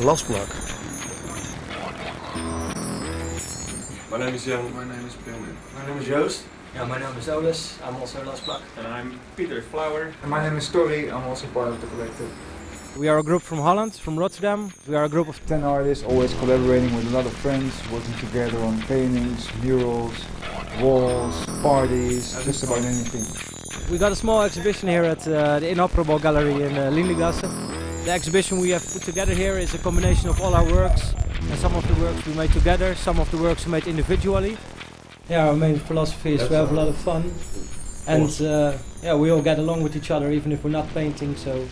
Lastplak. My name is Jan. My name is Pim. My name is Joost. Yeah, my name is Olis. I'm also Lastplak. And I'm Peter Flower. And my name is Tori. I'm also part of the collective. We are a group from Holland, from Rotterdam. We are a group of 10 artists, always collaborating with a lot of friends, working together on paintings, murals, walls, parties, just about anything. We got a small exhibition here at uh, the Inoperable Gallery in uh, Lindengasse. The exhibition we have put together here is a combination of all our works. And some of the works we made together, some of the works we made individually. Yeah, our main philosophy is to have a lot of fun. And uh, yeah, we all get along with each other even if we're not painting, so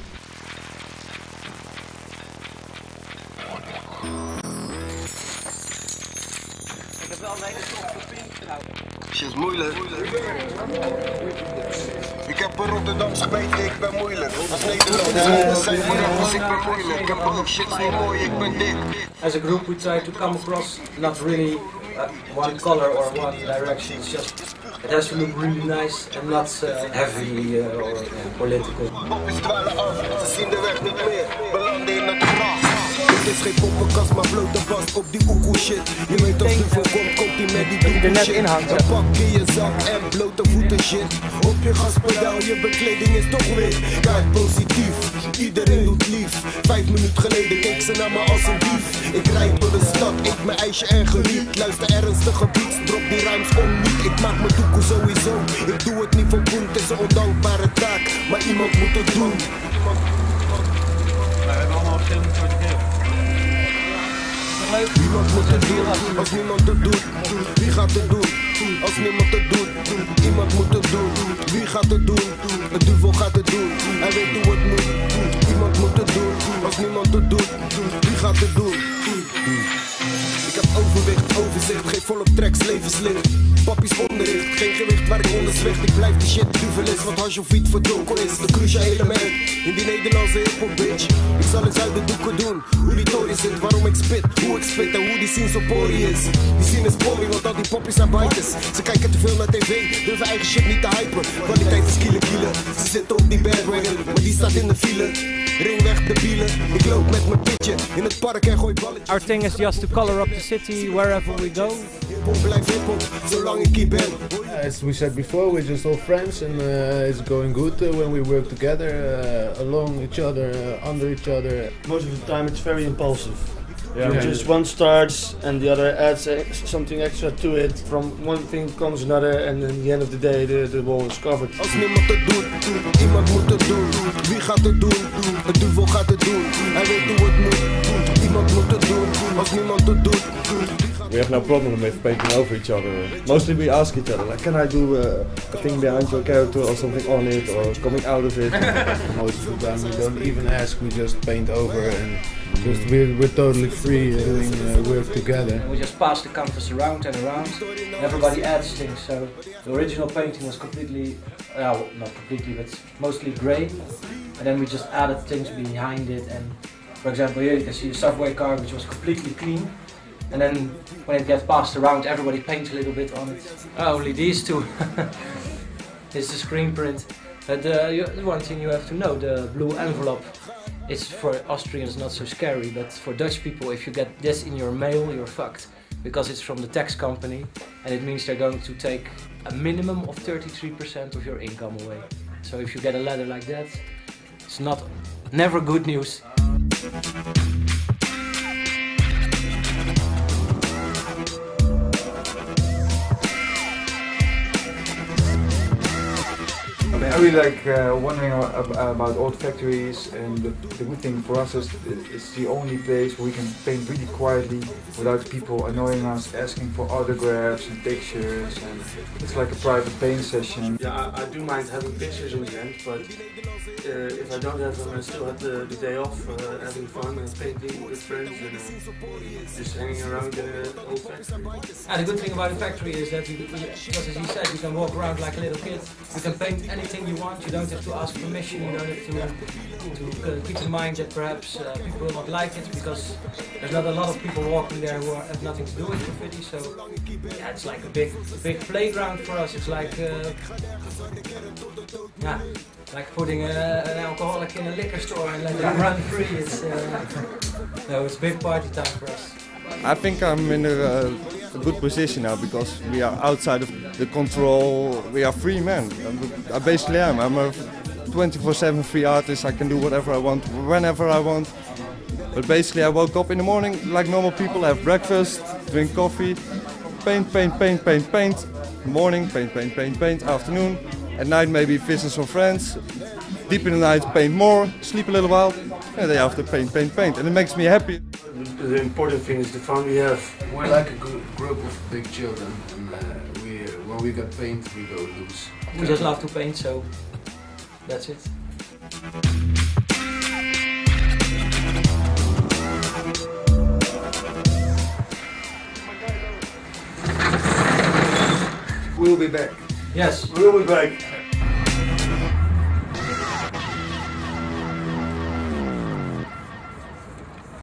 is moeilijk. Ik heb een Rotterdamse ik ben moeilijk. Als Nederlanders zijn moeilijk, ik ben moeilijk. Ik heb shit niet mooi, ik ben dik. As a group we try to come across not really uh, one color or one direction. It's just it has to look really nice and not uh, heavy uh, or political. Poppies dwalen af, ze zien de weg niet meer. Belanden in het gras. Is geen poppenkast, maar blote bas op die oekoe shit. Je weet als er komt, komt die met die doekoe shit. Een pak in je zak en blote voeten shit. Op je gaspedaal, je bekleding is toch weer. Kijk positief, iedereen doet lief. Vijf minuten geleden keek ze naar me als een dief. Ik rijd door de stad, eet mijn ijsje en geniet. Luister ernstige beats, drop die ruims om niet. Ik maak mijn doekoe sowieso. Ik doe het niet voor poen, het is een ondankbare taak. Maar iemand moet het doen. Niemand moet het doen, als niemand het doet. Wie gaat het doen? Als niemand het doet, iemand moet het doen. Wie gaat het doen? Het duivel gaat het doen. Hij weet het overzicht, geen volop tracks, levenslicht. Pappies onderricht, geen gewicht waar ik onder zwicht. Ik blijf de shit duvel is, wat hash of iets voor is. De cruciale element in die Nederlandse hiphop bitch. Ik zal eens uit de doeken doen, hoe die tory zit, waarom ik spit, hoe ik spit en hoe die scene zo pori is. Die scene is pori, want al die poppies zijn biters. Ze kijken te veel naar tv, durven eigen shit niet te hypen. Kwaliteit is kiele kiele, ze zitten op die bandwagon, maar die staat in de file. Ring weg de bielen, ik loop met mijn pitje in het park en gooi balletjes. Our thing is just to color up the city wherever we go. Hip-hop blijft hip-hop, zolang ik hier ben. As we said before, we're just all friends, and uh, it's going good uh, when we work together, uh, along each other, uh, under each other. Most of the time, it's very impulsive. Yeah. You just one starts and the other adds uh, something extra to it. From one thing comes another, and in the end of the day, the, the wall is covered. Als niemand het doet, iemand moet het doen. Wie gaat het doen? Het duivel gaat het doen. Hij weet hoe het moet. Iemand moet het doen. Als niemand het doet. We have no problem with painting over each other. Mostly we ask each other, like, can I do uh, a thing behind your character or something on it or coming out of it? Most of the time, we don't even ask, we just paint over, and just we're, we're totally free uh, doing uh, work together. We just pass the canvas around and around. And everybody adds things. So the original painting was completely, uh, well, not completely, but mostly grey. And then we just added things behind it. And for example, here you can see a subway car which was completely clean. And then when it gets passed around, everybody paints a little bit on it. Oh, only these two. it's the screen print. But uh, you, one thing you have to know, the blue envelope it's for Austrians not so scary, but for Dutch people, if you get this in your mail, you're fucked. Because it's from the tax company, and it means they're going to take a minimum of 33% of your income away. So if you get a letter like that, it's not never good news. Really like uh, wondering about, about old factories, and the, the good thing for us is it's the only place where we can paint really quietly without people annoying us, asking for autographs and pictures, and it's like a private paint session. Yeah, I, I do mind having pictures in the end, but uh, if I don't have them, I still have the, the day off, uh, having fun and painting with friends and uh, just hanging around the old factory. And the good thing about the factory is that, you, because as you said, you can walk around like a little kid. You can paint anything you want. You don't have to ask permission. You don't have to to keep in mind that perhaps uh, people will not like it because there's not a lot of people walking there who are, have nothing to do with graffiti. So yeah, it's like a big big playground for us. It's like uh, yeah, like putting a, an alcoholic in a liquor store and letting him run free. It's uh, no, it's big party time for us. I think I'm in a, a good position now because we are outside of the control. We are free men. I basically am. I'm a 24/7 free artist. I can do whatever I want, whenever I want. But basically, I woke up in the morning like normal people. Have breakfast, drink coffee, paint, paint, paint, paint, paint. Morning, paint, paint, paint, paint. Afternoon, at night maybe visit some friends. Deep in the night, paint more. Sleep a little while. And the day after, paint, paint, paint. And it makes me happy. The, the important thing is the fun we have. We're like a gr- group of big children, and uh, we when we get paint, we go loose. We just love to paint, so that's it. We'll be back. Yes. We'll be back.